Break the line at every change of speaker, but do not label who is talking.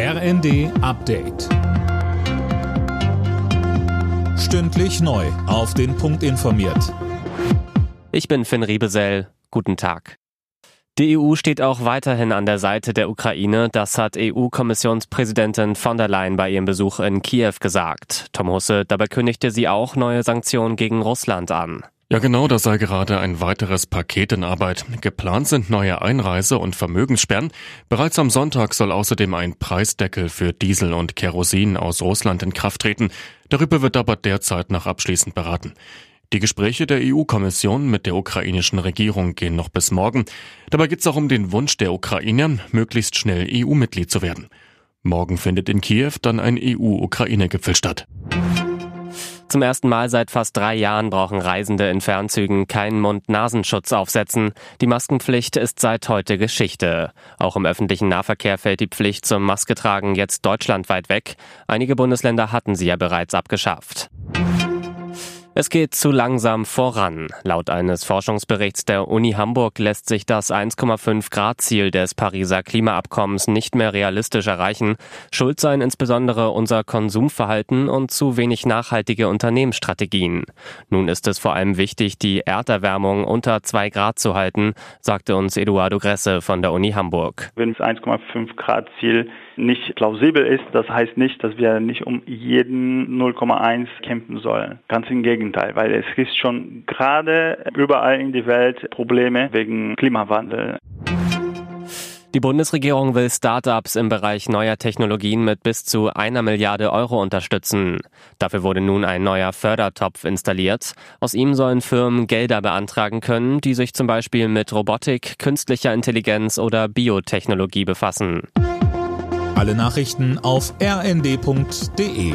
RND Update. Stündlich neu. Auf den Punkt informiert.
Ich bin Finn Riebesell. Guten Tag. Die EU steht auch weiterhin an der Seite der Ukraine. Das hat EU-Kommissionspräsidentin von der Leyen bei ihrem Besuch in Kiew gesagt. Tom Husse, dabei kündigte sie auch neue Sanktionen gegen Russland an.
Ja, genau, das sei gerade ein weiteres Paket in Arbeit. Geplant sind neue Einreise- und Vermögenssperren. Bereits am Sonntag soll außerdem ein Preisdeckel für Diesel und Kerosin aus Russland in Kraft treten. Darüber wird aber derzeit noch abschließend beraten. Die Gespräche der EU-Kommission mit der ukrainischen Regierung gehen noch bis morgen. Dabei geht es auch um den Wunsch der Ukrainer, möglichst schnell EU-Mitglied zu werden. Morgen findet in Kiew dann ein EU-Ukraine-Gipfel statt.
Zum ersten Mal seit fast drei Jahren brauchen Reisende in Fernzügen keinen Mund-Nasenschutz aufsetzen. Die Maskenpflicht ist seit heute Geschichte. Auch im öffentlichen Nahverkehr fällt die Pflicht zum Masketragen jetzt deutschlandweit weg. Einige Bundesländer hatten sie ja bereits abgeschafft. Es geht zu langsam voran. Laut eines Forschungsberichts der Uni Hamburg lässt sich das 1,5 Grad Ziel des Pariser Klimaabkommens nicht mehr realistisch erreichen. Schuld seien insbesondere unser Konsumverhalten und zu wenig nachhaltige Unternehmensstrategien. Nun ist es vor allem wichtig, die Erderwärmung unter 2 Grad zu halten, sagte uns Eduardo Gresse von der Uni Hamburg.
Wenn das 1,5 Grad Ziel nicht plausibel ist, das heißt nicht, dass wir nicht um jeden 0,1 kämpfen sollen. Ganz im Gegenteil. Gegenteil, weil es gibt schon gerade überall in die Welt Probleme wegen Klimawandel.
Die Bundesregierung will Startups im Bereich neuer Technologien mit bis zu einer Milliarde Euro unterstützen. Dafür wurde nun ein neuer Fördertopf installiert. Aus ihm sollen Firmen Gelder beantragen können, die sich zum Beispiel mit Robotik, künstlicher Intelligenz oder Biotechnologie befassen.
Alle Nachrichten auf rnd.de